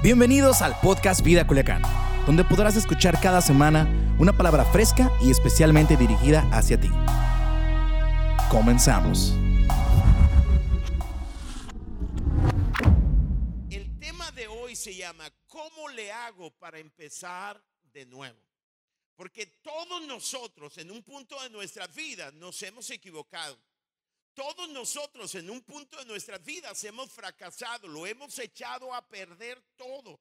Bienvenidos al podcast Vida Culiacán, donde podrás escuchar cada semana una palabra fresca y especialmente dirigida hacia ti. Comenzamos. El tema de hoy se llama ¿Cómo le hago para empezar de nuevo? Porque todos nosotros en un punto de nuestra vida nos hemos equivocado. Todos nosotros en un punto de nuestras vidas hemos fracasado, lo hemos echado a perder todo.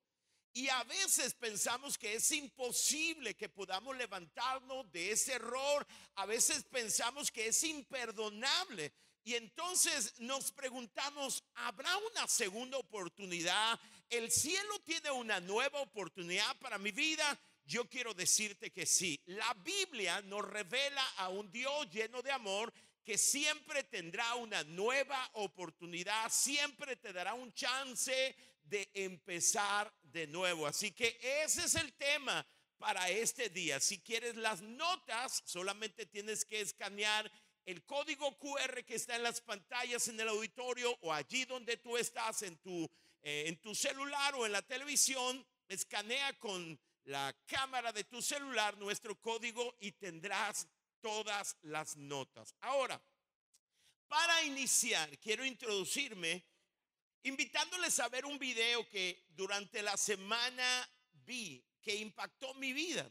Y a veces pensamos que es imposible que podamos levantarnos de ese error. A veces pensamos que es imperdonable. Y entonces nos preguntamos, ¿habrá una segunda oportunidad? ¿El cielo tiene una nueva oportunidad para mi vida? Yo quiero decirte que sí. La Biblia nos revela a un Dios lleno de amor que siempre tendrá una nueva oportunidad, siempre te dará un chance de empezar de nuevo. Así que ese es el tema para este día. Si quieres las notas, solamente tienes que escanear el código QR que está en las pantallas en el auditorio o allí donde tú estás en tu, eh, en tu celular o en la televisión. Escanea con la cámara de tu celular nuestro código y tendrás todas las notas. Ahora, para iniciar, quiero introducirme invitándoles a ver un video que durante la semana vi que impactó mi vida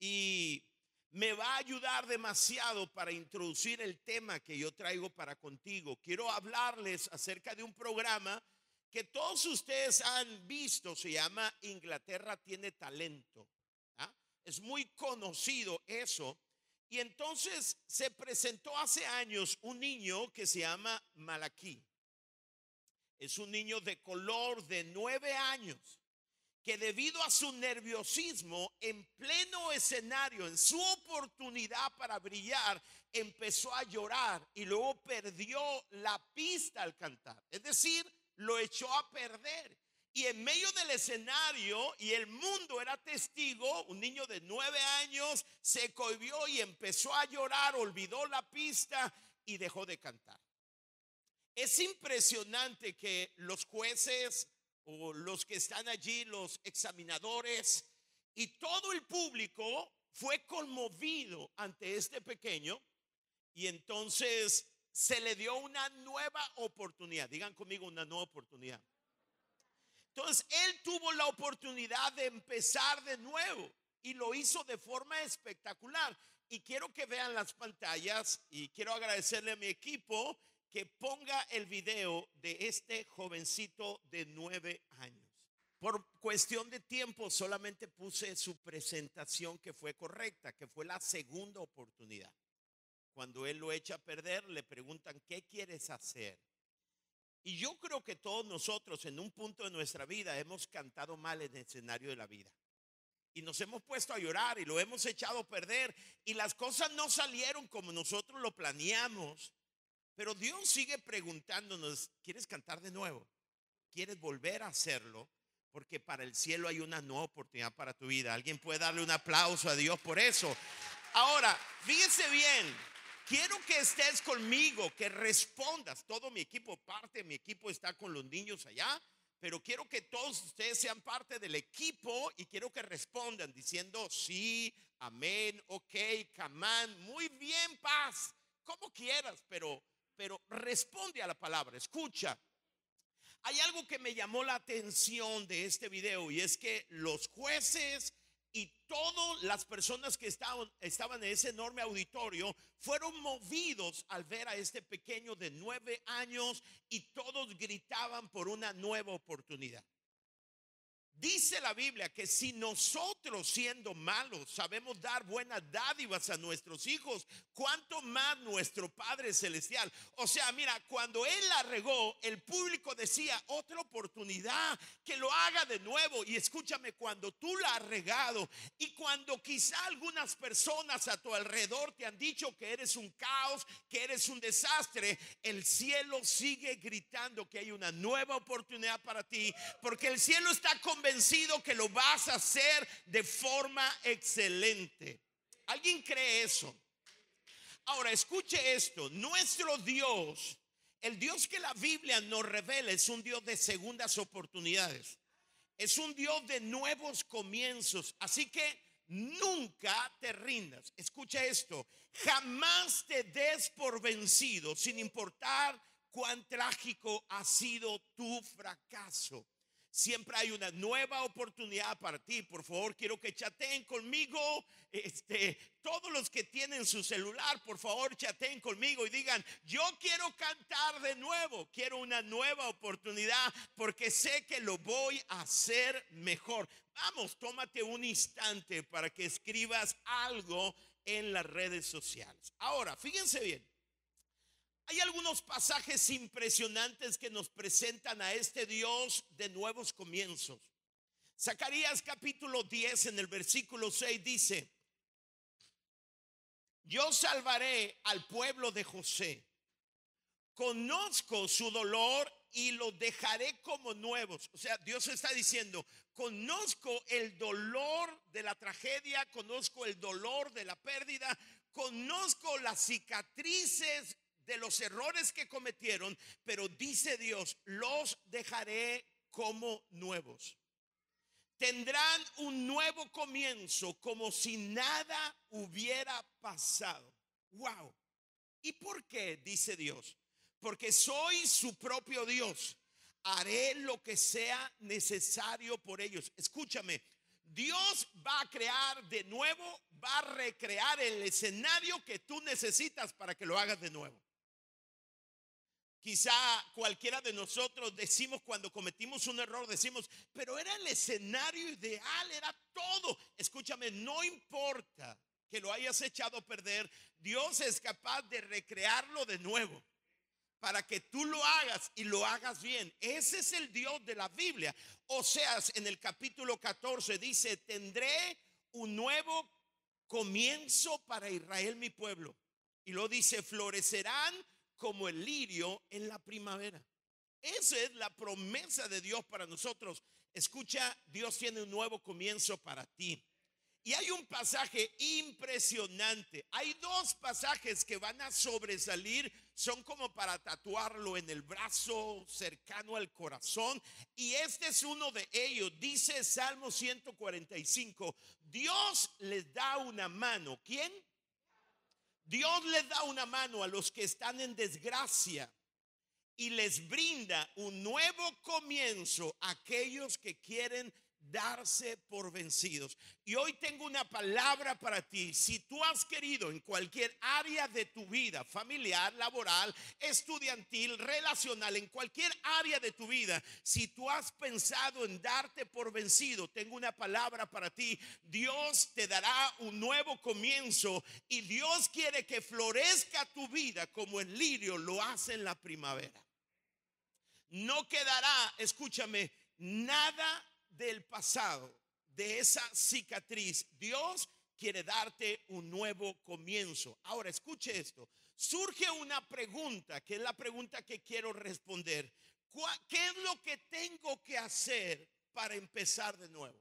y me va a ayudar demasiado para introducir el tema que yo traigo para contigo. Quiero hablarles acerca de un programa que todos ustedes han visto, se llama Inglaterra tiene talento. ¿ah? Es muy conocido eso. Y entonces se presentó hace años un niño que se llama Malaquí. Es un niño de color de nueve años que debido a su nerviosismo en pleno escenario, en su oportunidad para brillar, empezó a llorar y luego perdió la pista al cantar. Es decir, lo echó a perder. Y en medio del escenario, y el mundo era testigo, un niño de nueve años se cohibió y empezó a llorar, olvidó la pista y dejó de cantar. Es impresionante que los jueces o los que están allí, los examinadores y todo el público fue conmovido ante este pequeño y entonces se le dio una nueva oportunidad. Digan conmigo una nueva oportunidad. Entonces, él tuvo la oportunidad de empezar de nuevo y lo hizo de forma espectacular. Y quiero que vean las pantallas y quiero agradecerle a mi equipo que ponga el video de este jovencito de nueve años. Por cuestión de tiempo solamente puse su presentación que fue correcta, que fue la segunda oportunidad. Cuando él lo echa a perder, le preguntan, ¿qué quieres hacer? Y yo creo que todos nosotros en un punto de nuestra vida hemos cantado mal en el escenario de la vida. Y nos hemos puesto a llorar y lo hemos echado a perder. Y las cosas no salieron como nosotros lo planeamos. Pero Dios sigue preguntándonos, ¿quieres cantar de nuevo? ¿Quieres volver a hacerlo? Porque para el cielo hay una nueva oportunidad para tu vida. Alguien puede darle un aplauso a Dios por eso. Ahora, fíjese bien, Quiero que estés conmigo, que respondas. Todo mi equipo, parte mi equipo está con los niños allá, pero quiero que todos ustedes sean parte del equipo y quiero que respondan diciendo sí, amén, ok, camán, muy bien, paz, como quieras, pero, pero responde a la palabra, escucha. Hay algo que me llamó la atención de este video y es que los jueces y todas las personas que estaban, estaban en ese enorme auditorio fueron movidos al ver a este pequeño de nueve años y todos gritaban por una nueva oportunidad. Dice la Biblia que si nosotros siendo malos sabemos dar buenas dádivas a nuestros hijos, ¿cuánto más nuestro Padre Celestial? O sea, mira, cuando Él la regó, el público decía, otra oportunidad, que lo haga de nuevo. Y escúchame, cuando tú la has regado y cuando quizá algunas personas a tu alrededor te han dicho que eres un caos, que eres un desastre, el cielo sigue gritando que hay una nueva oportunidad para ti, porque el cielo está convencido convencido que lo vas a hacer de forma excelente. ¿Alguien cree eso? Ahora, escuche esto. Nuestro Dios, el Dios que la Biblia nos revela, es un Dios de segundas oportunidades. Es un Dios de nuevos comienzos. Así que nunca te rindas. Escucha esto. Jamás te des por vencido sin importar cuán trágico ha sido tu fracaso. Siempre hay una nueva oportunidad para ti. Por favor, quiero que chateen conmigo. Este, todos los que tienen su celular, por favor, chateen conmigo y digan, yo quiero cantar de nuevo. Quiero una nueva oportunidad porque sé que lo voy a hacer mejor. Vamos, tómate un instante para que escribas algo en las redes sociales. Ahora, fíjense bien. Hay algunos pasajes impresionantes que nos presentan a este Dios de nuevos comienzos. Zacarías capítulo 10 en el versículo 6 dice, yo salvaré al pueblo de José, conozco su dolor y lo dejaré como nuevos. O sea, Dios está diciendo, conozco el dolor de la tragedia, conozco el dolor de la pérdida, conozco las cicatrices de los errores que cometieron, pero dice Dios, los dejaré como nuevos. Tendrán un nuevo comienzo como si nada hubiera pasado. Wow. ¿Y por qué? Dice Dios. Porque soy su propio Dios. Haré lo que sea necesario por ellos. Escúchame, Dios va a crear de nuevo, va a recrear el escenario que tú necesitas para que lo hagas de nuevo. Quizá cualquiera de nosotros decimos cuando cometimos un error, decimos, pero era el escenario ideal, era todo. Escúchame, no importa que lo hayas echado a perder, Dios es capaz de recrearlo de nuevo para que tú lo hagas y lo hagas bien. Ese es el Dios de la Biblia. O sea, en el capítulo 14 dice, tendré un nuevo comienzo para Israel, mi pueblo. Y lo dice, florecerán como el lirio en la primavera. Esa es la promesa de Dios para nosotros. Escucha, Dios tiene un nuevo comienzo para ti. Y hay un pasaje impresionante. Hay dos pasajes que van a sobresalir. Son como para tatuarlo en el brazo cercano al corazón. Y este es uno de ellos. Dice Salmo 145. Dios les da una mano. ¿Quién? Dios les da una mano a los que están en desgracia y les brinda un nuevo comienzo a aquellos que quieren darse por vencidos. Y hoy tengo una palabra para ti. Si tú has querido en cualquier área de tu vida, familiar, laboral, estudiantil, relacional, en cualquier área de tu vida, si tú has pensado en darte por vencido, tengo una palabra para ti. Dios te dará un nuevo comienzo y Dios quiere que florezca tu vida como el lirio lo hace en la primavera. No quedará, escúchame, nada del pasado, de esa cicatriz, Dios quiere darte un nuevo comienzo. Ahora, escuche esto. Surge una pregunta, que es la pregunta que quiero responder. ¿Qué es lo que tengo que hacer para empezar de nuevo?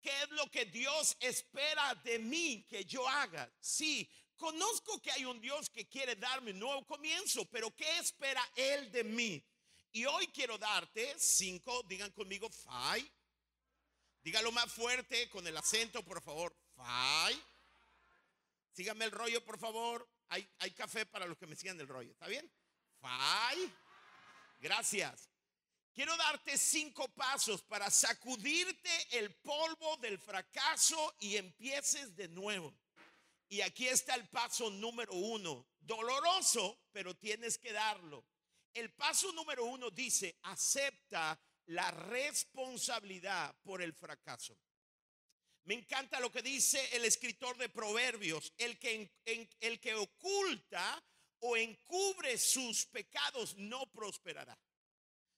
¿Qué es lo que Dios espera de mí que yo haga? Sí, conozco que hay un Dios que quiere darme un nuevo comienzo, pero ¿qué espera Él de mí? Y hoy quiero darte cinco, digan conmigo, five. Dígalo más fuerte con el acento, por favor. Five. Síganme el rollo, por favor. Hay, café para los que me sigan el rollo. ¿Está bien? Five. Gracias. Quiero darte cinco pasos para sacudirte el polvo del fracaso y empieces de nuevo. Y aquí está el paso número uno. Doloroso, pero tienes que darlo. El paso número uno dice, acepta la responsabilidad por el fracaso. Me encanta lo que dice el escritor de Proverbios, el que, el que oculta o encubre sus pecados no prosperará.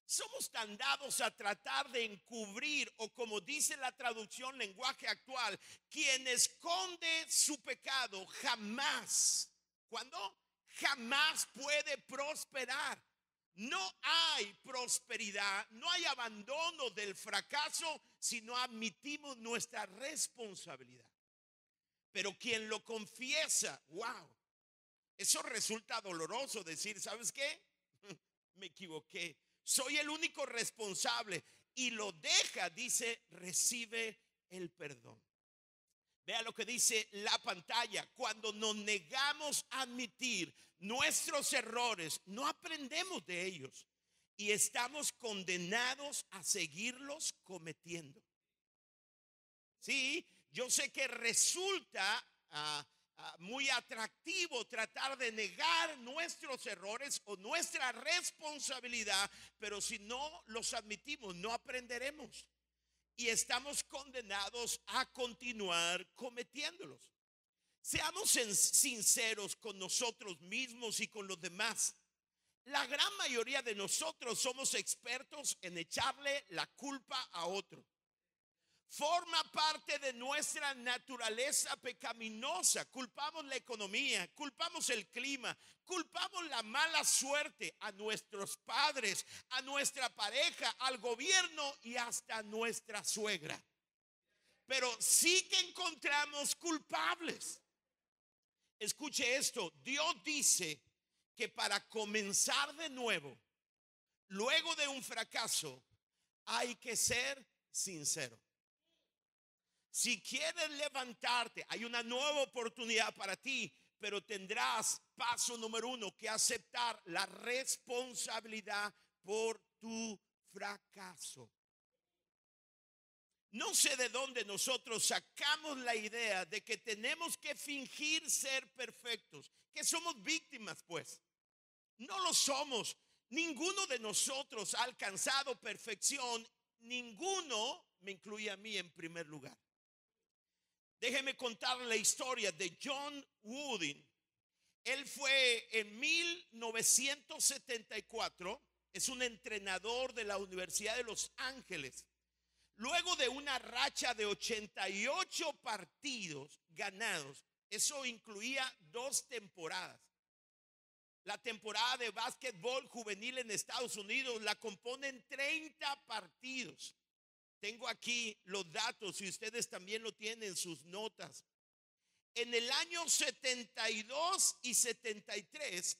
Somos tan dados a tratar de encubrir o como dice la traducción lenguaje actual, quien esconde su pecado jamás, cuando jamás puede prosperar. No hay prosperidad, no hay abandono del fracaso si no admitimos nuestra responsabilidad. Pero quien lo confiesa, wow, eso resulta doloroso decir, ¿sabes qué? Me equivoqué. Soy el único responsable. y lo deja, dice, recibe el perdón. Vea lo que dice la pantalla. Cuando nos negamos a admitir nuestros errores, no aprendemos de ellos y estamos condenados a seguirlos cometiendo. Sí, yo sé que resulta ah, ah, muy atractivo tratar de negar nuestros errores o nuestra responsabilidad, pero si no los admitimos, no aprenderemos y estamos condenados a continuar cometiéndolos. Seamos sinceros con nosotros mismos y con los demás. La gran mayoría de nosotros somos expertos en echarle la culpa a otro forma parte de nuestra naturaleza pecaminosa. Culpamos la economía, culpamos el clima, culpamos la mala suerte a nuestros padres, a nuestra pareja, al gobierno y hasta a nuestra suegra. Pero sí que encontramos culpables. Escuche esto, Dios dice que para comenzar de nuevo, luego de un fracaso, hay que ser sincero. Si quieres levantarte, hay una nueva oportunidad para ti, pero tendrás paso número uno que aceptar la responsabilidad por tu fracaso. No sé de dónde nosotros sacamos la idea de que tenemos que fingir ser perfectos, que somos víctimas, pues. No lo somos. Ninguno de nosotros ha alcanzado perfección. Ninguno me incluye a mí en primer lugar. Déjeme contar la historia de John Wooden. Él fue en 1974, es un entrenador de la Universidad de Los Ángeles. Luego de una racha de 88 partidos ganados, eso incluía dos temporadas. La temporada de básquetbol juvenil en Estados Unidos la componen 30 partidos. Tengo aquí los datos y ustedes también lo tienen en sus notas. En el año 72 y 73,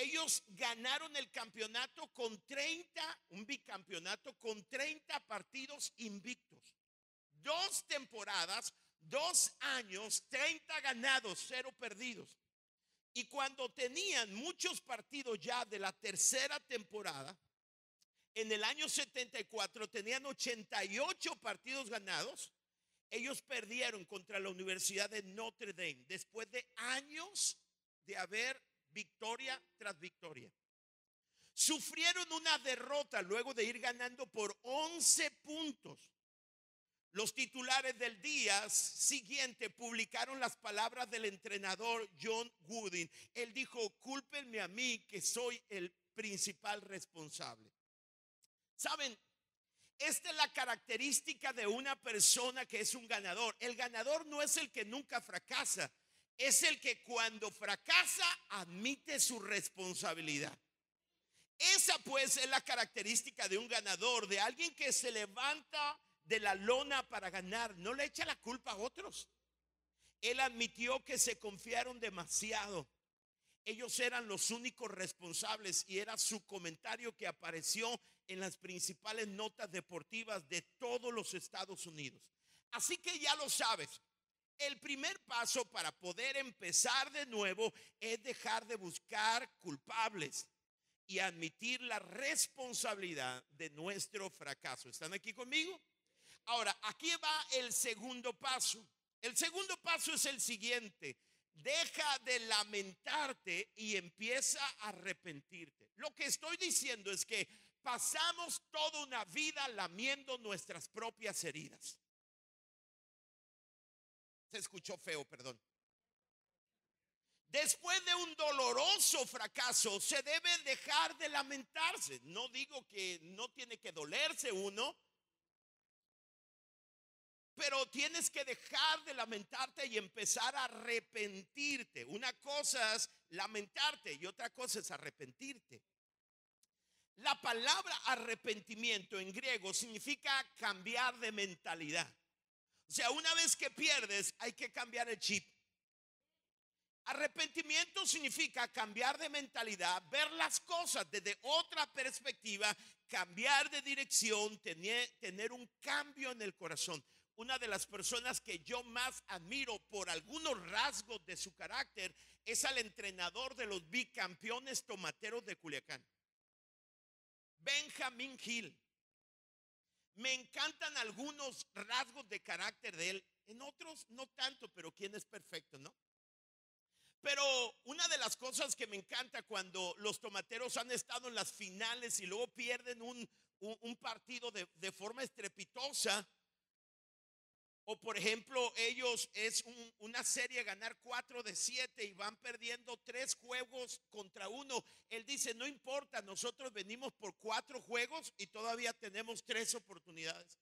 ellos ganaron el campeonato con 30, un bicampeonato con 30 partidos invictos. Dos temporadas, dos años, 30 ganados, cero perdidos. Y cuando tenían muchos partidos ya de la tercera temporada, en el año 74 tenían 88 partidos ganados. Ellos perdieron contra la Universidad de Notre Dame después de años de haber victoria tras victoria. Sufrieron una derrota luego de ir ganando por 11 puntos. Los titulares del día siguiente publicaron las palabras del entrenador John Wooden. Él dijo, cúlpenme a mí que soy el principal responsable. Saben, esta es la característica de una persona que es un ganador. El ganador no es el que nunca fracasa, es el que cuando fracasa admite su responsabilidad. Esa pues es la característica de un ganador, de alguien que se levanta de la lona para ganar, no le echa la culpa a otros. Él admitió que se confiaron demasiado. Ellos eran los únicos responsables y era su comentario que apareció en las principales notas deportivas de todos los Estados Unidos. Así que ya lo sabes. El primer paso para poder empezar de nuevo es dejar de buscar culpables y admitir la responsabilidad de nuestro fracaso. ¿Están aquí conmigo? Ahora, aquí va el segundo paso. El segundo paso es el siguiente. Deja de lamentarte y empieza a arrepentirte. Lo que estoy diciendo es que pasamos toda una vida lamiendo nuestras propias heridas. Se escuchó feo, perdón. Después de un doloroso fracaso, se debe dejar de lamentarse. No digo que no tiene que dolerse uno, pero tienes que dejar de lamentarte y empezar a arrepentirte. Una cosa es lamentarte y otra cosa es arrepentirte. La palabra arrepentimiento en griego significa cambiar de mentalidad. O sea, una vez que pierdes, hay que cambiar el chip. Arrepentimiento significa cambiar de mentalidad, ver las cosas desde otra perspectiva, cambiar de dirección, tener, un cambio en el corazón. Una de las personas que yo más admiro por algunos rasgos de su carácter es al entrenador de los bicampeones tomateros de Culiacán, Benjamin Hill. Me encantan algunos rasgos de carácter de él, en otros no tanto, pero ¿quién es perfecto, no? Pero una de las cosas que me encanta cuando los tomateros han estado en las finales y luego pierden un, partido de, de, forma estrepitosa, o por ejemplo ellos es una serie ganar cuatro de siete y van perdiendo tres juegos contra uno, él dice, no importa, nosotros venimos por cuatro juegos y todavía tenemos tres oportunidades.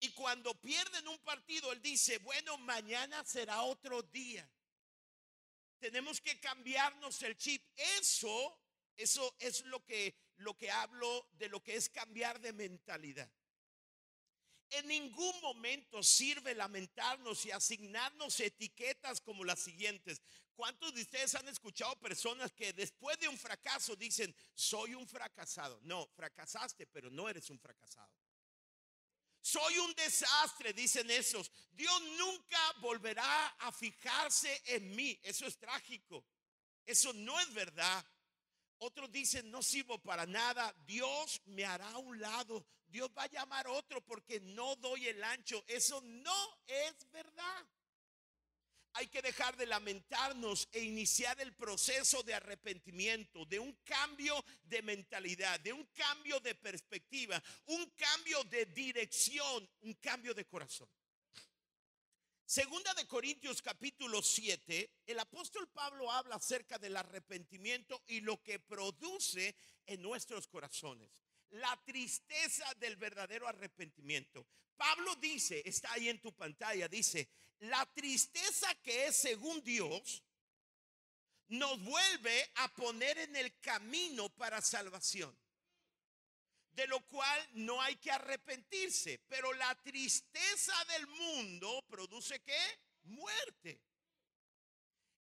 Y cuando pierden un partido, él dice, bueno, mañana será otro día. Tenemos que cambiarnos el chip. Eso, eso es lo que, lo que hablo de lo que es cambiar de mentalidad. En ningún momento sirve lamentarnos y asignarnos etiquetas como las siguientes. ¿Cuántos de ustedes han escuchado personas que después de un fracaso dicen, soy un fracasado? No, fracasaste, pero no eres un fracasado. Soy un desastre, dicen esos. Dios nunca volverá a fijarse en mí. Eso es trágico. Eso no es verdad. Otros dicen, no sirvo para nada. Dios me hará a un lado. Dios va a llamar a otro porque no doy el ancho. Eso no es verdad hay que dejar de lamentarnos e iniciar el proceso de arrepentimiento, de un cambio de mentalidad, de un cambio de perspectiva, un cambio de dirección, un cambio de corazón. Segunda de Corintios capítulo 7, el apóstol Pablo habla acerca del arrepentimiento y lo que produce en nuestros corazones. La tristeza del verdadero arrepentimiento. Pablo dice, está ahí en tu pantalla, dice, la tristeza que es según Dios nos vuelve a poner en el camino para salvación. De lo cual no hay que arrepentirse, pero la tristeza del mundo produce qué? Muerte.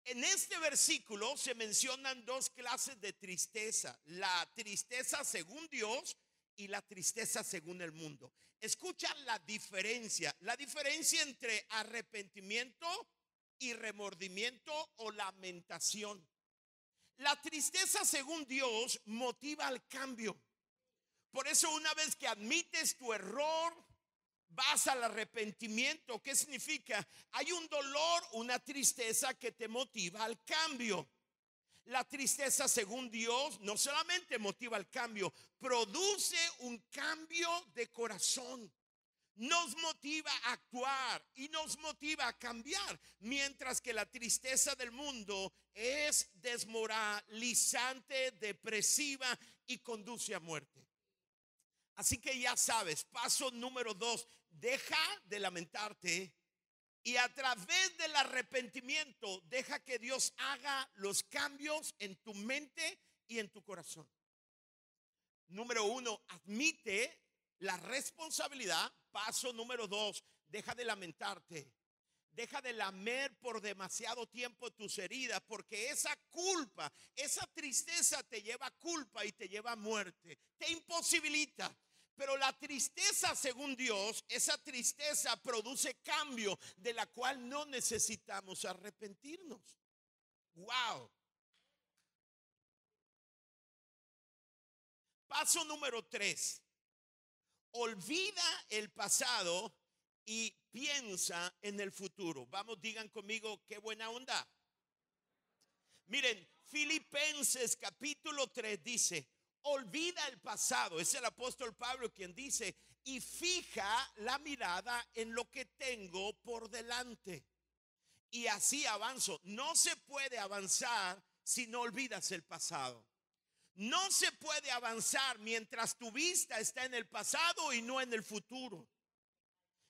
En este versículo se mencionan dos clases de tristeza, la tristeza según Dios y la tristeza según el mundo. Escucha la diferencia, la diferencia entre arrepentimiento y remordimiento o lamentación. La tristeza según Dios motiva al cambio. Por eso una vez que admites tu error, vas al arrepentimiento. ¿Qué significa? Hay un dolor, una tristeza que te motiva al cambio. La tristeza, según Dios, no solamente motiva el cambio, produce un cambio de corazón. Nos motiva a actuar y nos motiva a cambiar, mientras que la tristeza del mundo es desmoralizante, depresiva y conduce a muerte. Así que ya sabes, paso número dos, deja de lamentarte y a través del arrepentimiento, deja que Dios haga los cambios en tu mente y en tu corazón. Número uno, admite la responsabilidad. Paso número dos, deja de lamentarte. Deja de lamer por demasiado tiempo tus heridas, porque esa culpa, esa tristeza te lleva a culpa y te lleva a muerte. Te imposibilita. Pero la tristeza, según Dios, esa tristeza produce cambio de la cual no necesitamos arrepentirnos. Wow. Paso número tres. Olvida el pasado y piensa en el futuro. Vamos, digan conmigo, qué buena onda. Miren, Filipenses capítulo 3 dice, olvida el pasado. Es el apóstol Pablo quien dice, y fija la mirada en lo que tengo por delante. Y así avanzo. No se puede avanzar si no olvidas el pasado. No se puede avanzar mientras tu vista está en el pasado y no en el futuro.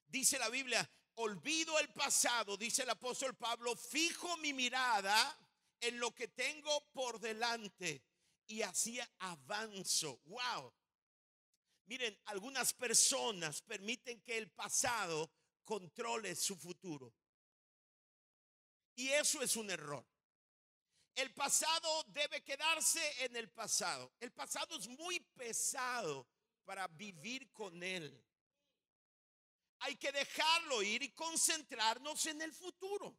Dice la Biblia, olvido el pasado, dice el apóstol Pablo, fijo mi mirada en lo que tengo por delante y así avanzo. Wow. Miren, algunas personas permiten que el pasado controle su futuro. Y eso es un error. El pasado debe quedarse en el pasado. El pasado es muy pesado para vivir con él. Hay que dejarlo ir y concentrarnos en el futuro.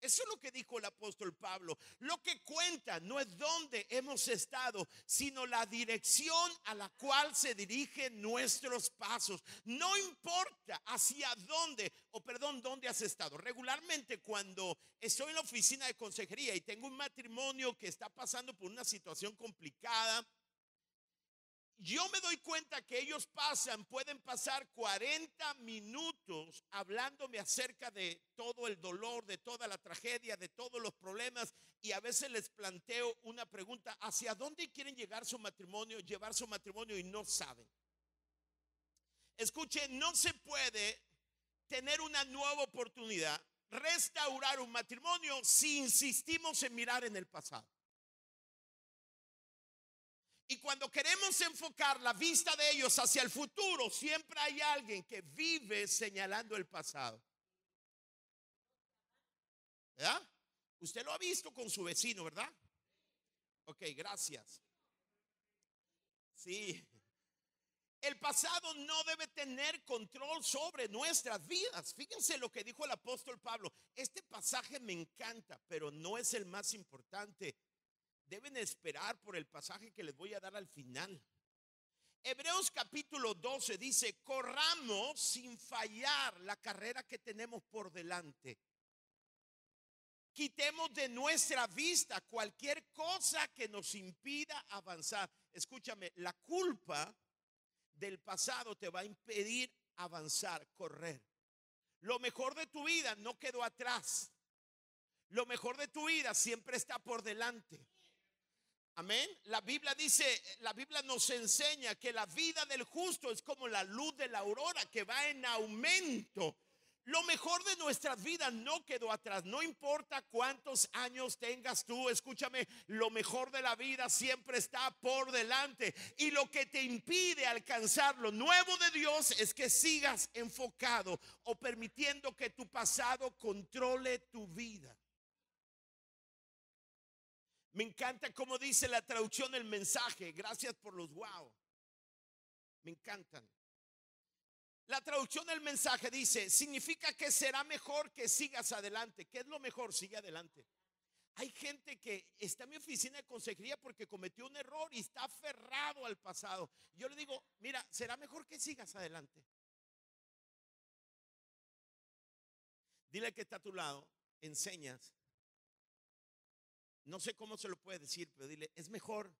Eso es lo que dijo el apóstol Pablo. Lo que cuenta no es dónde hemos estado, sino la dirección a la cual se dirigen nuestros pasos. No importa hacia dónde, o perdón, dónde has estado. Regularmente cuando estoy en la oficina de consejería y tengo un matrimonio que está pasando por una situación complicada, yo me doy cuenta que ellos pasan, pueden pasar 40 minutos hablándome acerca de todo el dolor, de toda la tragedia, de todos los problemas y a veces les planteo una pregunta, ¿hacia dónde quieren llegar su matrimonio, llevar su matrimonio y no saben? Escuche, no se puede tener una nueva oportunidad, restaurar un matrimonio si insistimos en mirar en el pasado. Y cuando queremos enfocar la vista de ellos hacia el futuro, siempre hay alguien que vive señalando el pasado. ¿Verdad? Usted lo ha visto con su vecino, ¿verdad? Ok, gracias. Sí. El pasado no debe tener control sobre nuestras vidas. Fíjense lo que dijo el apóstol Pablo. Este pasaje me encanta, pero no es el más importante deben esperar por el pasaje que les voy a dar al final. Hebreos capítulo 12 dice, corramos sin fallar la carrera que tenemos por delante. Quitemos de nuestra vista cualquier cosa que nos impida avanzar. Escúchame, la culpa del pasado te va a impedir avanzar, correr. Lo mejor de tu vida no quedó atrás. Lo mejor de tu vida siempre está por delante. Amén. La Biblia dice, la Biblia nos enseña que la vida del justo es como la luz de la aurora que va en aumento. Lo mejor de nuestras vidas no quedó atrás. No importa cuántos años tengas tú, escúchame, lo mejor de la vida siempre está por delante. Y lo que te impide alcanzar lo nuevo de Dios es que sigas enfocado o permitiendo que tu pasado controle tu vida. Me encanta cómo dice la traducción del mensaje. Gracias por los wow. Me encantan. La traducción del mensaje dice, significa que será mejor que sigas adelante. ¿Qué es lo mejor? Sigue adelante. Hay gente que está en mi oficina de consejería porque cometió un error y está aferrado al pasado. Yo le digo, mira, será mejor que sigas adelante. Dile que está a tu lado, enseñas no sé cómo se lo puede decir, pero dile, es mejor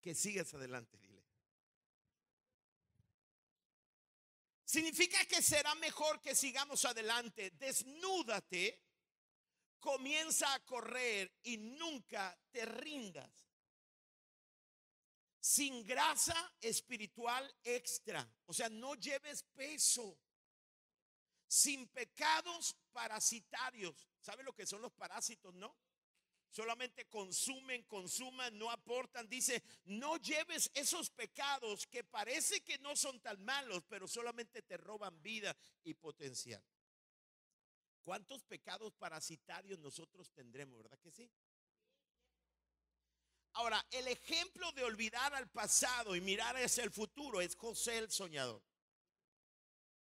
que sigas adelante, dile. Significa que será mejor que sigamos adelante. Desnúdate, comienza a correr y nunca te rindas. Sin grasa espiritual extra. O sea, no lleves peso. Sin pecados parasitarios. ¿Sabe lo que son los parásitos, no? Solamente consumen, consuman, no aportan. Dice, no lleves esos pecados que parece que no son tan malos, pero solamente te roban vida y potencial. ¿Cuántos pecados parasitarios nosotros tendremos, verdad que sí? Ahora, el ejemplo de olvidar al pasado y mirar hacia el futuro es José el soñador.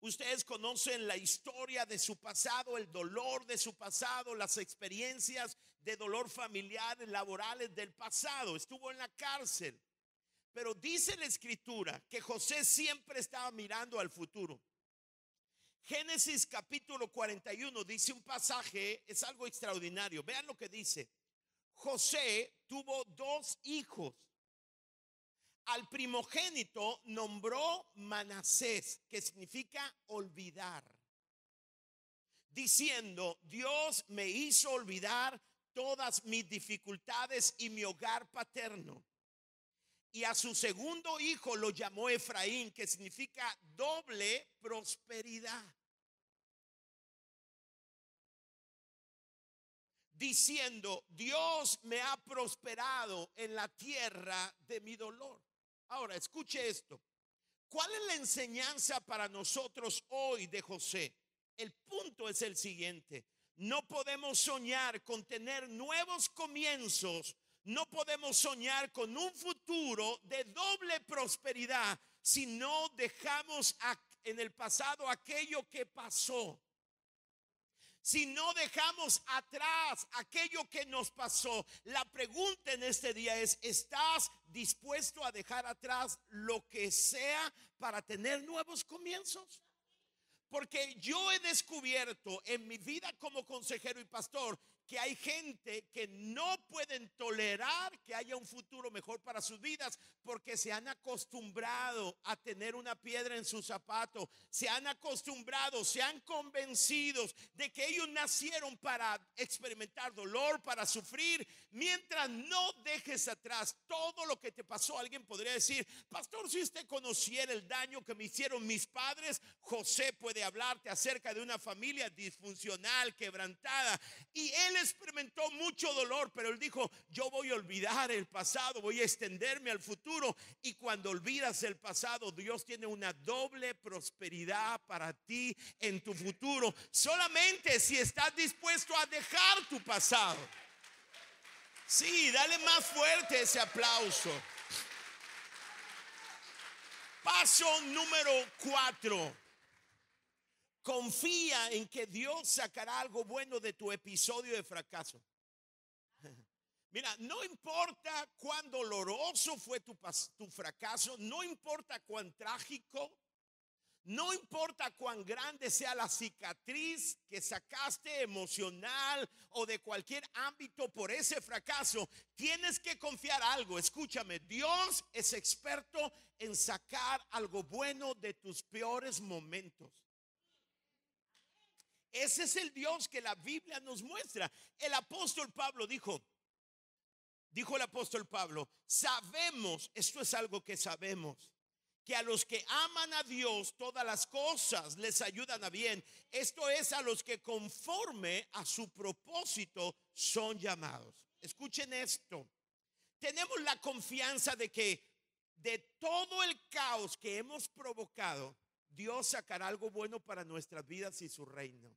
Ustedes conocen la historia de su pasado, el dolor de su pasado, las experiencias de dolor familiar, laborales del pasado. Estuvo en la cárcel. Pero dice la escritura que José siempre estaba mirando al futuro. Génesis capítulo 41 dice un pasaje, es algo extraordinario. Vean lo que dice. José tuvo dos hijos al primogénito nombró Manasés, que significa olvidar, diciendo, Dios me hizo olvidar todas mis dificultades y mi hogar paterno. Y a su segundo hijo lo llamó Efraín, que significa doble prosperidad. Diciendo, Dios me ha prosperado en la tierra de mi dolor. Ahora, escuche esto. ¿Cuál es la enseñanza para nosotros hoy de José? El punto es el siguiente. No podemos soñar con tener nuevos comienzos. No podemos soñar con un futuro de doble prosperidad si no dejamos en el pasado aquello que pasó. Si no dejamos atrás aquello que nos pasó, la pregunta en este día es, ¿estás dispuesto a dejar atrás lo que sea para tener nuevos comienzos? Porque yo he descubierto en mi vida como consejero y pastor que hay gente que no pueden tolerar que haya un futuro mejor para sus vidas porque se han acostumbrado a tener una piedra en su zapato, se han acostumbrado, se han convencido de que ellos nacieron para experimentar dolor, para sufrir, mientras no dejes atrás todo lo que te pasó. Alguien podría decir, pastor, si usted conociera el daño que me hicieron mis padres, José puede hablarte acerca de una familia disfuncional, quebrantada, y él experimentó mucho dolor, pero él dijo, yo voy a olvidar el pasado, voy a extenderme al futuro. Y cuando olvidas el pasado, Dios tiene una doble prosperidad para ti en tu futuro. Solamente si estás dispuesto a dejar tu pasado. Sí, dale más fuerte ese aplauso. Paso número cuatro. Confía en que Dios sacará algo bueno de tu episodio de fracaso. Mira, no importa cuán doloroso fue tu, tu, fracaso, no importa cuán trágico, no importa cuán grande sea la cicatriz que sacaste emocional o de cualquier ámbito por ese fracaso, tienes que confiar algo. Escúchame, Dios es experto en sacar algo bueno de tus peores momentos. Ese es el Dios que la Biblia nos muestra. El apóstol Pablo dijo, dijo el apóstol Pablo, sabemos, esto es algo que sabemos, que a los que aman a Dios todas las cosas les ayudan a bien. Esto es a los que conforme a su propósito son llamados. Escuchen esto. Tenemos la confianza de que de todo el caos que hemos provocado, Dios sacará algo bueno para nuestras vidas y su reino.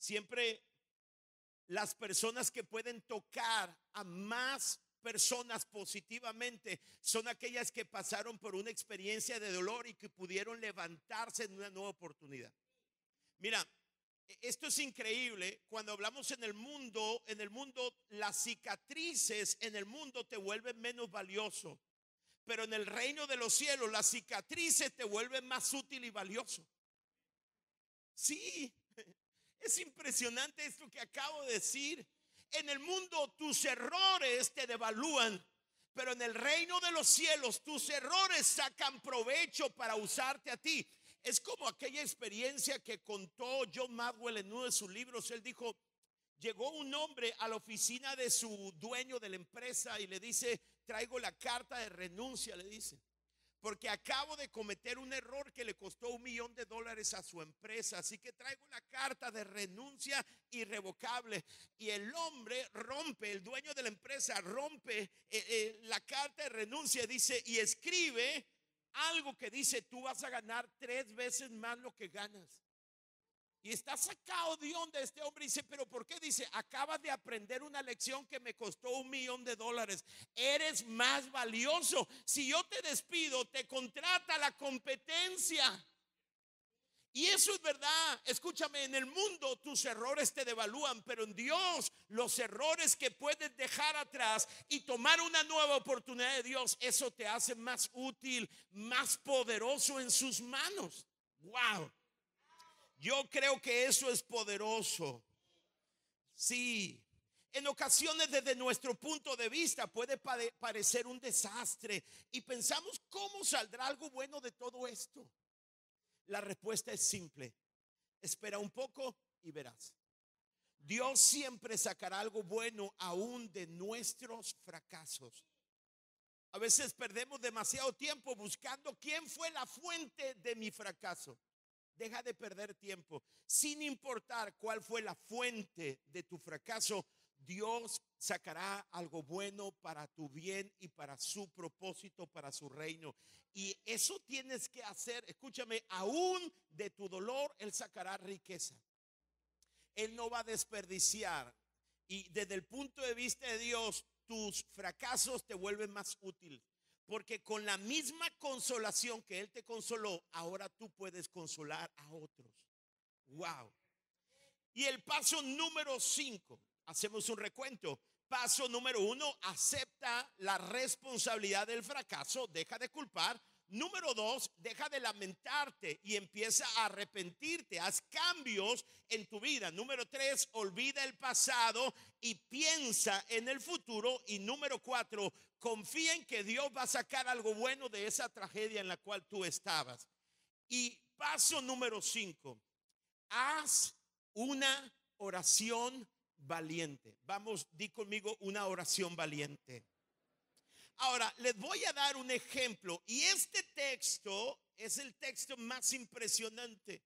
Siempre las personas que pueden tocar a más personas positivamente son aquellas que pasaron por una experiencia de dolor y que pudieron levantarse en una nueva oportunidad. Mira, e-, esto es increíble. Cuando hablamos en el mundo, en el mundo las cicatrices en el mundo te vuelven menos valioso. Pero en el reino de los cielos las cicatrices te vuelven más útil y valioso. Sí, es impresionante esto que acabo de decir. En el mundo tus errores te devalúan, pero en el reino de los cielos tus errores sacan provecho para usarte a ti. Es como aquella experiencia que contó John Madwell en uno de sus libros. Él dijo, llegó un hombre a la oficina de su dueño de la empresa y le dice, traigo la carta de renuncia, le dice porque acabo de cometer un error que le costó un millón de dólares a su empresa. Así que traigo la carta de renuncia irrevocable. Y el hombre rompe, el dueño de la empresa rompe eh, eh, la carta de renuncia, dice, y escribe algo que dice, tú vas a ganar tres veces más lo que ganas. Y está sacado de onda este hombre. dice, pero ¿por qué? Dice, acabas de aprender una lección que me costó un millón de dólares. Eres más valioso. Si yo te despido, te contrata la competencia. Y eso es verdad. Escúchame, en el mundo tus errores te devalúan, pero en Dios los errores que puedes dejar atrás y tomar una nueva oportunidad de Dios, eso te hace más útil, más poderoso en sus manos. Wow. Yo creo que eso es poderoso. Sí. En ocasiones desde nuestro punto de vista puede parecer un desastre y pensamos, ¿cómo saldrá algo bueno de todo esto? La respuesta es simple. Espera un poco y verás. Dios siempre sacará algo bueno aún de nuestros fracasos. A veces perdemos demasiado tiempo buscando quién fue la fuente de mi fracaso. Deja de perder tiempo. Sin importar cuál fue la fuente de tu fracaso, Dios sacará algo bueno para tu bien y para su propósito, para su reino. Y eso tienes que hacer, escúchame, aún de tu dolor, Él sacará riqueza. Él no va a desperdiciar. Y desde el punto de vista de Dios, tus fracasos te vuelven más útiles. Porque con la misma consolación que Él te consoló, ahora tú puedes consolar a otros. Wow. Y el paso número cinco, hacemos un recuento. Paso número uno, acepta la responsabilidad del fracaso, deja de culpar. Número dos, deja de lamentarte y empieza a arrepentirte. Haz cambios en tu vida. Número tres, olvida el pasado y piensa en el futuro. Y número cuatro, confía en que Dios va a sacar algo bueno de esa tragedia en la cual tú estabas. Y paso número cinco, haz una oración valiente. Vamos, di conmigo una oración valiente. Ahora, les voy a dar un ejemplo y este texto es el texto más impresionante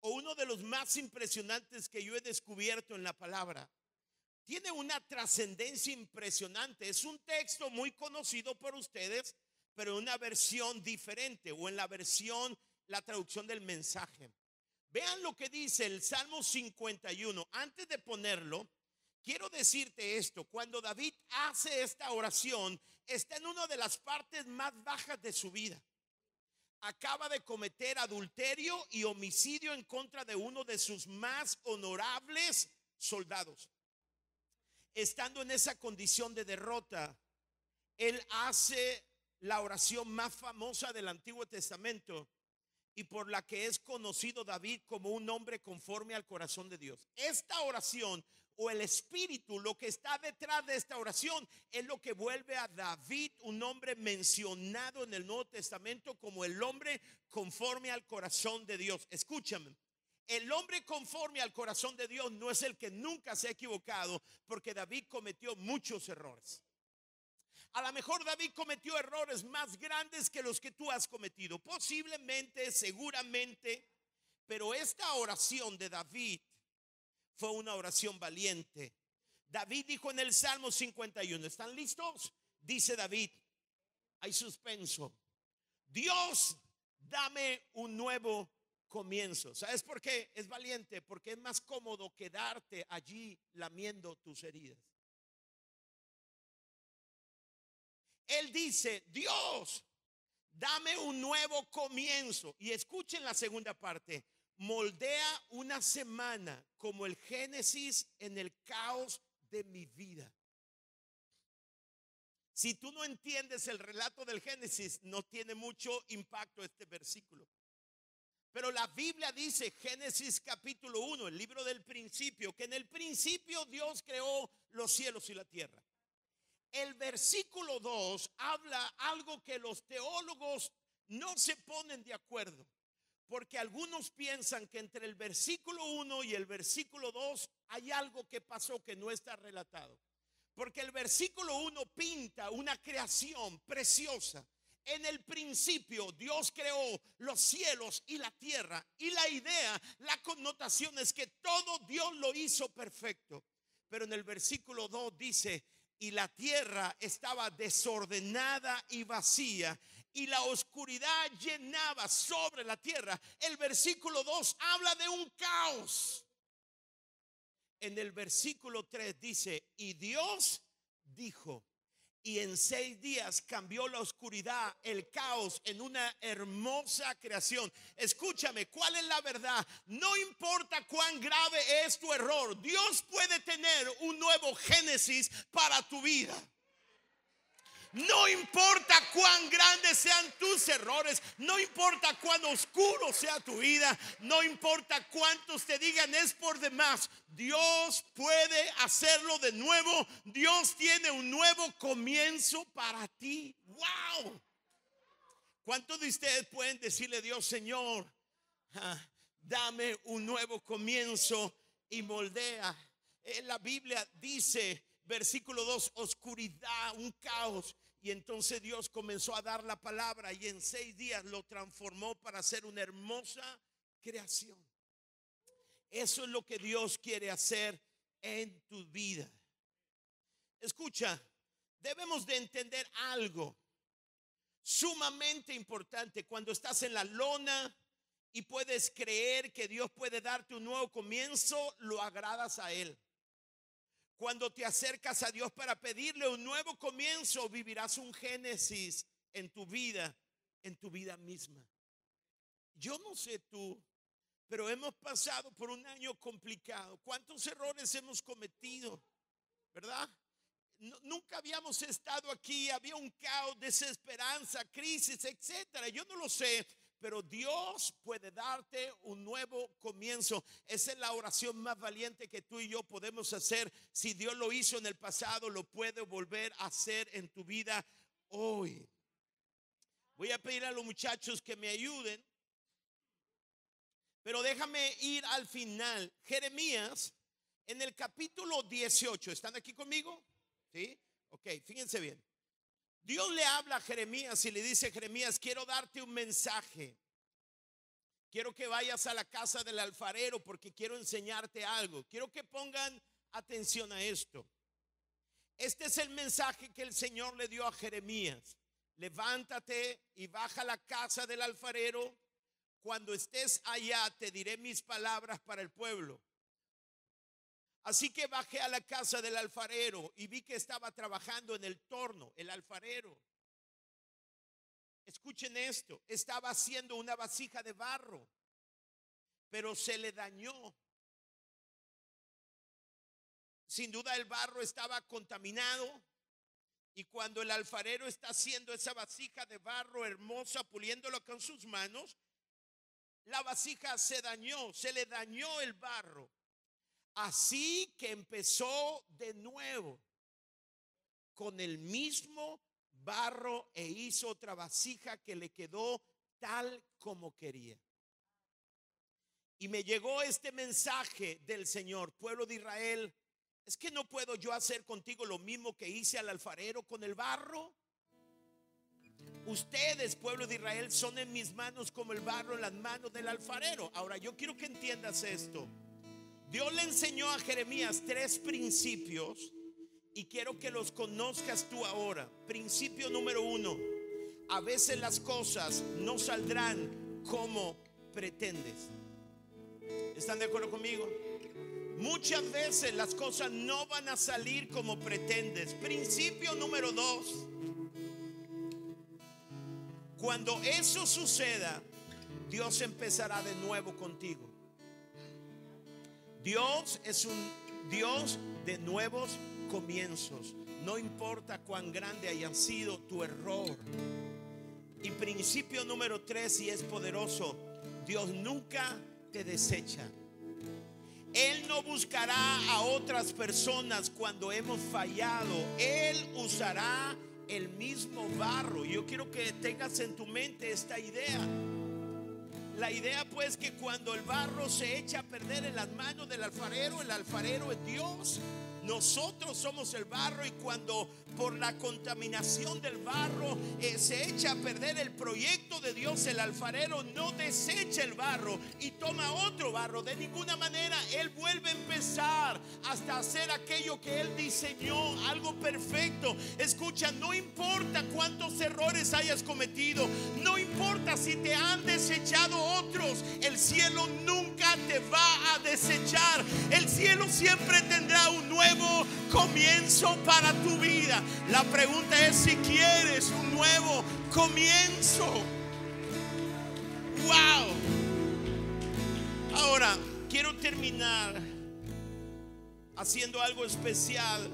o uno de los más impresionantes que yo he descubierto en la palabra. Tiene una trascendencia impresionante. Es un texto muy conocido por ustedes, pero en una versión diferente o en la versión, la traducción del mensaje. Vean lo que dice el Salmo 51. Antes de ponerlo, quiero decirte esto. Cuando David hace esta oración, está en una de las partes más bajas de su vida. Acaba de cometer adulterio y homicidio en contra de uno de sus más honorables soldados. Estando en esa condición de derrota, él hace la oración más famosa del Antiguo Testamento y por la que es conocido David como un hombre conforme al corazón de Dios. Esta oración o el espíritu, lo que está detrás de esta oración, es lo que vuelve a David un hombre mencionado en el Nuevo Testamento como el hombre conforme al corazón de Dios. Escúchame. El hombre conforme al corazón de Dios no es el que nunca se ha equivocado, porque David cometió muchos errores. A lo mejor David cometió errores más grandes que los que tú has cometido. Posiblemente, seguramente. Pero esta oración de David fue una oración valiente. David dijo en el Salmo 51, ¿están listos? Dice David, hay suspenso. Dios, dame un nuevo comienzo. ¿Sabes por qué? Es valiente, porque es más cómodo quedarte allí lamiendo tus heridas. Él dice, Dios, dame un nuevo comienzo. Y escuchen la segunda parte. Moldea una semana como el Génesis en el caos de mi vida. Si tú no entiendes el relato del Génesis, no tiene mucho impacto este versículo. Pero la Biblia dice, Génesis capítulo 1, el libro del principio, que en el principio Dios creó los cielos y la tierra el versículo 2 habla algo que los teólogos no se ponen de acuerdo. Porque algunos piensan que entre el versículo 1 y el versículo 2 hay algo que pasó que no está relatado. Porque el versículo 1 pinta una creación preciosa. En el principio Dios creó los cielos y la tierra. Y la idea, la connotación es que todo Dios lo hizo perfecto. Pero en el versículo 2 dice, y la tierra estaba desordenada y vacía y la oscuridad llenaba sobre la tierra. El versículo 2 habla de un caos. En el versículo 3 dice, y Dios dijo, y en seis días cambió la oscuridad, el caos en una hermosa creación. Escúchame, ¿cuál es la verdad? No importa cuán grave es tu error, Dios puede tener un nuevo Génesis para tu vida. No importa cuán grandes sean tus errores, no importa cuán oscuro sea tu vida, no importa cuántos te digan es por demás, Dios puede hacerlo de nuevo. Dios tiene un nuevo comienzo para ti. ¡Wow! ¿Cuántos de ustedes pueden decirle a Dios, Señor, ah, dame un nuevo comienzo y moldea? En la Biblia dice, versículo 2, oscuridad, un caos. Y entonces Dios comenzó a dar la palabra y en seis días lo transformó para hacer una hermosa creación. Eso es lo que Dios quiere hacer en tu vida. Escucha, debemos de entender algo sumamente importante cuando estás en la lona y puedes creer que Dios puede darte un nuevo comienzo, lo agradas a Él. Cuando te acercas a Dios para pedirle un nuevo comienzo, vivirás un génesis en tu vida, en tu vida misma. Yo no sé tú, pero hemos pasado por un año complicado. ¿Cuántos errores hemos cometido? ¿Verdad? nunca habíamos estado aquí, había un caos, desesperanza, crisis, etcétera. Yo no lo sé, pero Dios puede darte un nuevo comienzo. Esa es la oración más valiente que tú y yo podemos hacer. Si Dios lo hizo en el pasado, lo puede volver a hacer en tu vida hoy. Voy a pedir a los muchachos que me ayuden. Pero déjame ir al final. Jeremías, en el capítulo 18, ¿están aquí conmigo? ¿Sí? Ok, fíjense bien. Dios le habla a Jeremías y le dice, Jeremías, quiero darte un mensaje. Quiero que vayas a la casa del alfarero porque quiero enseñarte algo. Quiero que pongan atención a esto. Este es el mensaje que el Señor le dio a Jeremías. Levántate y baja a la casa del alfarero. Cuando estés allá te diré mis palabras para el pueblo. Así que bajé a la casa del alfarero y vi que estaba trabajando en el torno, el alfarero. Escuchen esto, estaba haciendo una vasija de barro, pero se le dañó. Sin duda el barro estaba contaminado y cuando el alfarero está haciendo esa vasija de barro hermosa, puliéndolo con sus manos, la vasija se dañó, se le dañó el barro. Así que empezó de nuevo con el mismo barro e hizo otra vasija que le quedó tal como quería. Y me llegó este mensaje del Señor, pueblo de Israel, es que no puedo yo hacer contigo lo mismo que hice al alfarero con el barro. Ustedes, pueblo de Israel, son en mis manos como el barro en las manos del alfarero. Ahora yo quiero que entiendas esto. Dios le enseñó a Jeremías tres principios y quiero que los conozcas tú ahora. Principio número uno, a veces las cosas no saldrán como pretendes. ¿Están de acuerdo conmigo? Muchas veces las cosas no van a salir como pretendes. Principio número dos, cuando eso suceda, Dios empezará de nuevo contigo. Dios es un Dios de nuevos comienzos. No importa cuán grande haya sido tu error. Y principio número tres, y es poderoso, Dios nunca te desecha. Él no buscará a otras personas cuando hemos fallado. Él usará el mismo barro. Yo quiero que tengas en tu mente esta idea. La idea pues que cuando el barro se echa a perder en las manos del alfarero, el alfarero es Dios. Nosotros somos el barro y cuando por la contaminación del barro eh, se echa a perder el proyecto de Dios, el alfarero no desecha el barro y toma otro barro. De ninguna manera Él vuelve a empezar hasta hacer aquello que Él diseñó, algo perfecto. Escucha, no importa cuántos errores hayas cometido, no importa si te han desechado otros, el cielo nunca te va a desechar. El cielo siempre tendrá un nuevo comienzo para tu vida. La pregunta es si quieres un nuevo comienzo. Wow. Ahora, quiero terminar haciendo algo especial.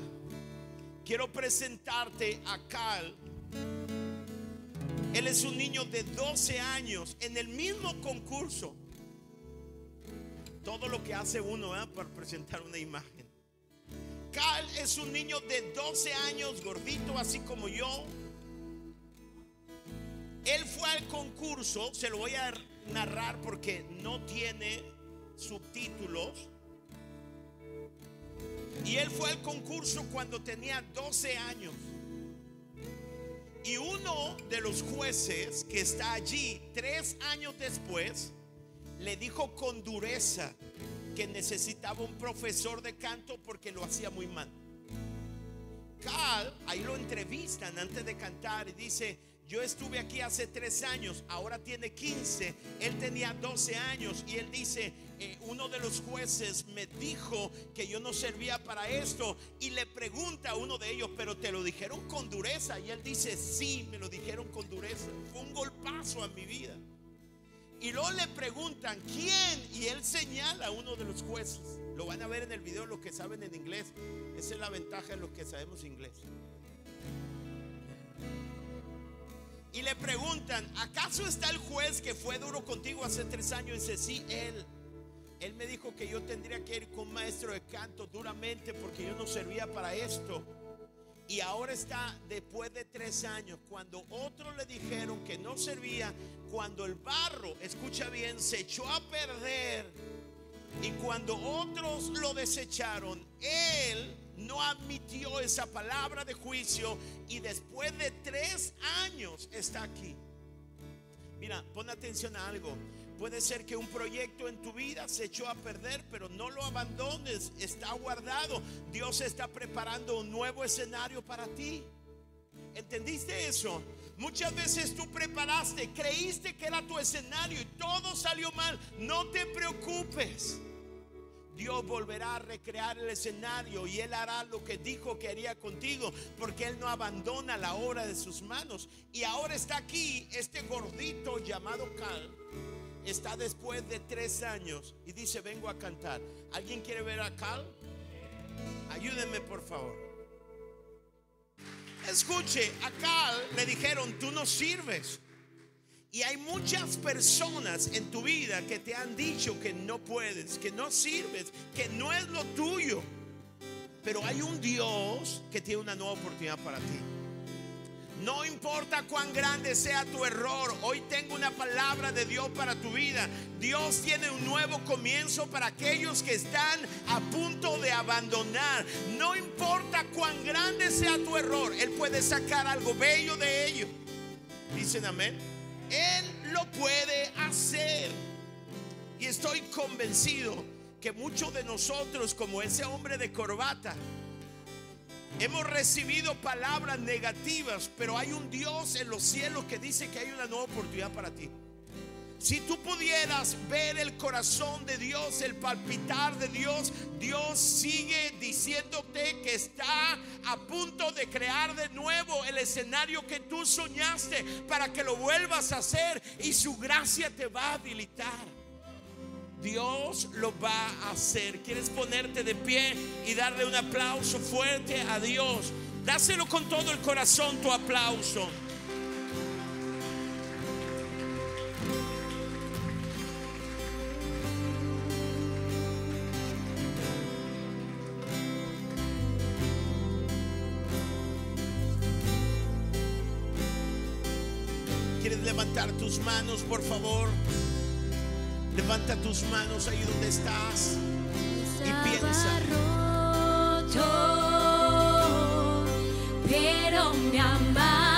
Quiero presentarte a Cal. Él es un niño de 12 años en el mismo concurso. Todo lo que hace uno ¿eh? para presentar una imagen. Es un niño de 12 años, gordito, así como yo. Él fue al concurso, se lo voy a narrar porque no tiene subtítulos. Y él fue al concurso cuando tenía 12 años. Y uno de los jueces que está allí tres años después le dijo con dureza, que necesitaba un profesor de canto porque lo hacía muy mal. Ahí lo entrevistan antes de cantar y dice, yo estuve aquí hace tres años, ahora tiene 15, él tenía 12 años y él dice, eh, uno de los jueces me dijo que yo no servía para esto y le pregunta a uno de ellos, pero te lo dijeron con dureza y él dice, sí, me lo dijeron con dureza, fue un golpazo a mi vida. Y luego le preguntan, ¿quién? Y él señala a uno de los jueces. Lo van a ver en el video los que saben en inglés. Esa es la ventaja de los que sabemos inglés. Y le preguntan, ¿acaso está el juez que fue duro contigo hace tres años? Y dice, sí, él. Él me dijo que yo tendría que ir con maestro de canto duramente porque yo no servía para esto. Y ahora está después de tres años, cuando otros le dijeron que no servía, cuando el barro, escucha bien, se echó a perder. Y cuando otros lo desecharon, él no admitió esa palabra de juicio y después de tres años está aquí. Mira, pon atención a algo. Puede ser que un proyecto en tu vida se echó a perder, pero no lo abandones, está guardado. Dios está preparando un nuevo escenario para ti. ¿Entendiste eso? Muchas veces tú preparaste, creíste que era tu escenario y todo salió mal. No te preocupes. Dios volverá a recrear el escenario y Él hará lo que dijo que haría contigo, porque Él no abandona la obra de sus manos. Y ahora está aquí este gordito llamado Cal está después de tres años y dice, vengo a cantar. ¿Alguien quiere ver a Cal? Ayúdenme por favor. Escuche, a Cal le dijeron, tú no sirves. Y hay muchas personas en tu vida que te han dicho que no puedes, que no sirves, que no es lo tuyo. Pero hay un Dios que tiene una nueva oportunidad para ti. No importa cuán grande sea tu error, hoy tengo una palabra de Dios para tu vida. Dios tiene un nuevo comienzo para aquellos que están a punto de abandonar. No importa cuán grande sea tu error, Él puede sacar algo bello de ello. Dicen amén. Él lo puede hacer. Y estoy convencido que muchos de nosotros, como ese hombre de corbata, Hemos recibido palabras negativas, pero hay un Dios en los cielos que dice que hay una nueva oportunidad para ti. Si tú pudieras ver el corazón de Dios, el palpitar de Dios, Dios sigue diciéndote que está a punto de crear de nuevo el escenario que tú soñaste para que lo vuelvas a hacer y su gracia te va a habilitar. Dios lo va a hacer. ¿Quieres ponerte de pie y darle un aplauso fuerte a Dios? Dáselo con todo el corazón tu aplauso. ¿Quieres levantar tus manos, por favor? Levanta tus manos ahí donde estás y piensa. pero me amaste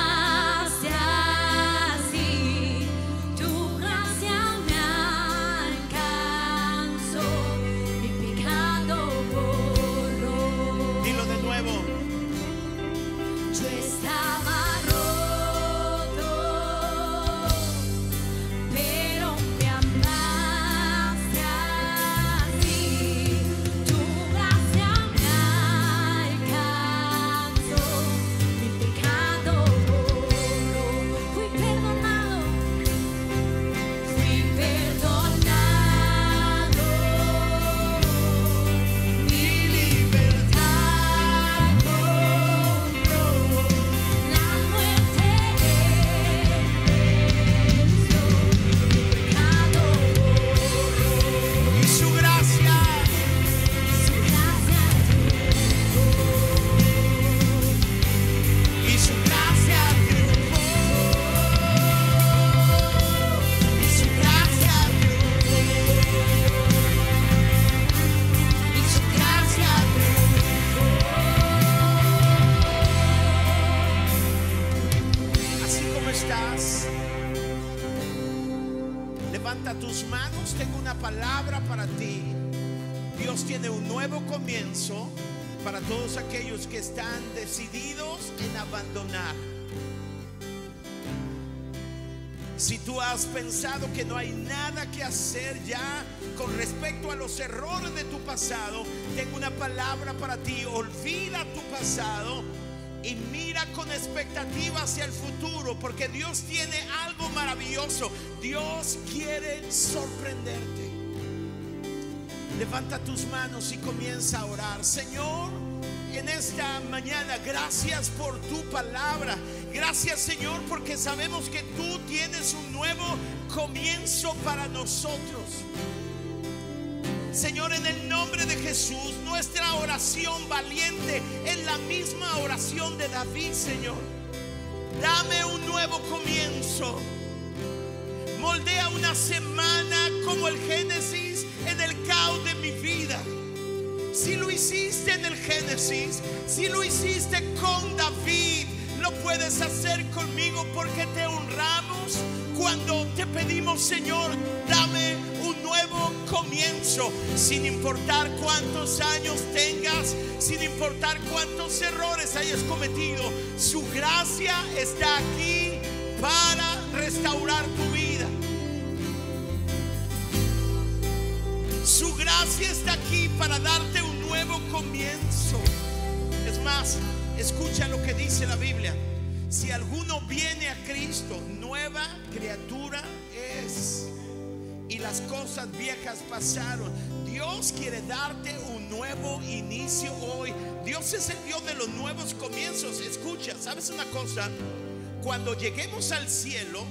palabra para ti. Olvida tu pasado y mira con expectativa hacia el futuro, porque Dios tiene algo maravilloso. Dios quiere sorprenderte. Levanta tus manos y comienza a orar. Señor, en esta mañana, gracias por tu palabra. Gracias Señor porque sabemos que tú tienes un nuevo comienzo para nosotros. Señor, en el nombre de Jesús, nuestra oración valiente es la misma oración de David, Señor. Dame un nuevo comienzo. Moldea una semana como el Génesis en el caos de mi vida. Si lo hiciste en el Génesis, si lo hiciste con David, lo puedes hacer conmigo porque te honramos cuando te pedimos, Señor, dame comienzo, sin importar cuántos años tengas, sin importar cuántos errores hayas cometido. Su gracia está aquí para restaurar tu vida. Su gracia está aquí para darte un nuevo comienzo. Es más, escucha lo que dice la Biblia. Si alguno viene a Cristo, nueva criatura es. Y las cosas viejas pasaron. Dios quiere darte un nuevo inicio hoy. Dios es el Dios de los nuevos comienzos. Escucha, ¿sabes una cosa? Cuando lleguemos al cielo,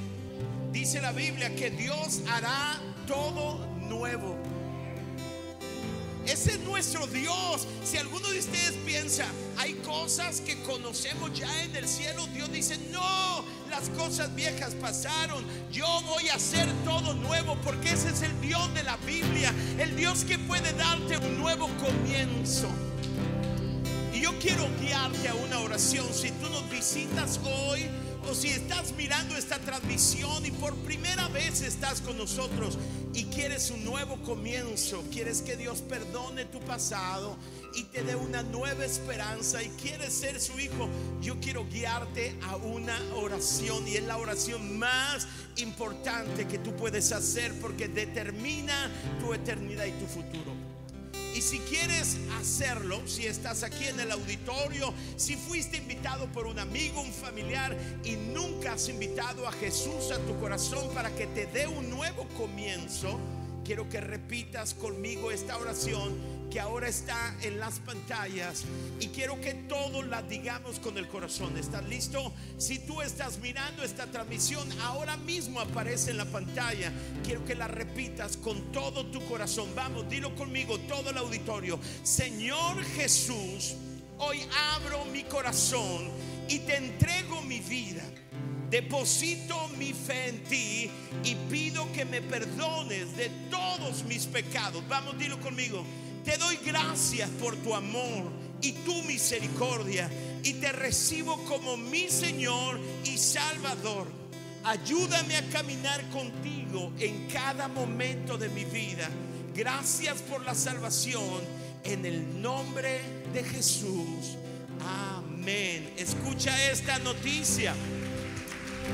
dice la Biblia que Dios hará todo nuevo. Ese es nuestro Dios. Si alguno de ustedes piensa, hay cosas que conocemos ya en el cielo, Dios dice, no, las cosas viejas pasaron. Yo voy a hacer todo nuevo porque ese es el Dios de la Biblia, el Dios que puede darte un nuevo comienzo. Y yo quiero guiarte a una oración. Si tú nos visitas hoy o si estás mirando esta transmisión y por primera vez estás con nosotros y quieres un nuevo comienzo, quieres que Dios perdone tu pasado y te dé una nueva esperanza y quieres ser su hijo, yo quiero guiarte a una oración y es la oración más importante que tú puedes hacer porque determina tu eternidad y tu futuro. Si quieres hacerlo, si estás aquí en el auditorio, si fuiste invitado por un amigo, un familiar y nunca has invitado a Jesús a tu corazón para que te dé un nuevo comienzo, quiero que repitas conmigo esta oración que ahora está en las pantallas y quiero que todos la digamos con el corazón. ¿Estás listo? Si tú estás mirando esta transmisión, ahora mismo aparece en la pantalla. Quiero que la repitas con todo tu corazón. Vamos, dilo conmigo, todo el auditorio. Señor Jesús, hoy abro mi corazón y te entrego mi vida. Deposito mi fe en ti y pido que me perdones de todos mis pecados. Vamos, dilo conmigo. Te doy gracias por tu amor y tu misericordia y te recibo como mi Señor y Salvador. Ayúdame a caminar contigo en cada momento de mi vida. Gracias por la salvación en el nombre de Jesús. Amén. Escucha esta noticia.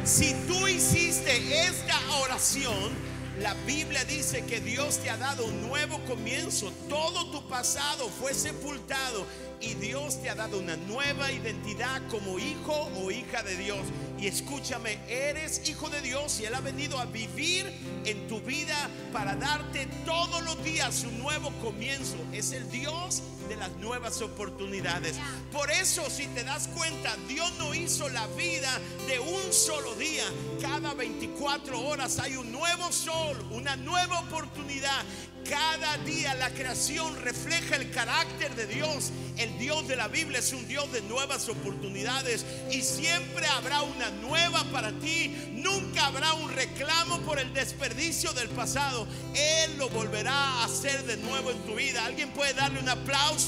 Si tú hiciste esta oración, la Biblia dice que Dios te ha dado un nuevo comienzo. Todo tu pasado fue sepultado y Dios te ha dado una nueva identidad como hijo o hija de Dios. Y escúchame, eres hijo de Dios y Él ha venido a vivir en tu vida para darte todos los días un nuevo comienzo. Es el Dios de las nuevas oportunidades. Por eso, si te das cuenta, Dios no hizo la vida de un solo día. Cada 24 horas hay un nuevo sol, una nueva oportunidad. Cada día la creación refleja el carácter de Dios. El Dios de la Biblia es un Dios de nuevas oportunidades y siempre habrá una nueva para ti. Nunca habrá un reclamo por el desperdicio del pasado. Él lo volverá a hacer de nuevo en tu vida. Alguien puede darle un aplauso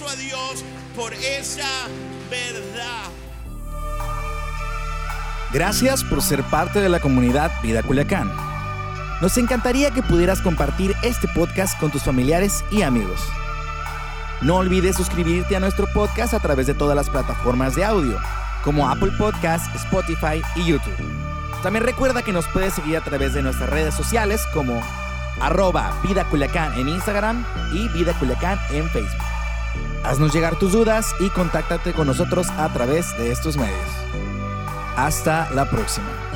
Gracias por ser parte de la comunidad Vida Culiacán. Nos encantaría que pudieras compartir este podcast con tus familiares y amigos. No olvides suscribirte a nuestro podcast a través de todas las plataformas de audio, como Apple Podcast, Spotify y YouTube. También recuerda que nos puedes seguir a través de nuestras redes sociales como arroba Vida Culiacán en Instagram y Vida Culiacán en Facebook. Haznos llegar tus dudas y contáctate con nosotros a través de estos medios. Hasta la próxima.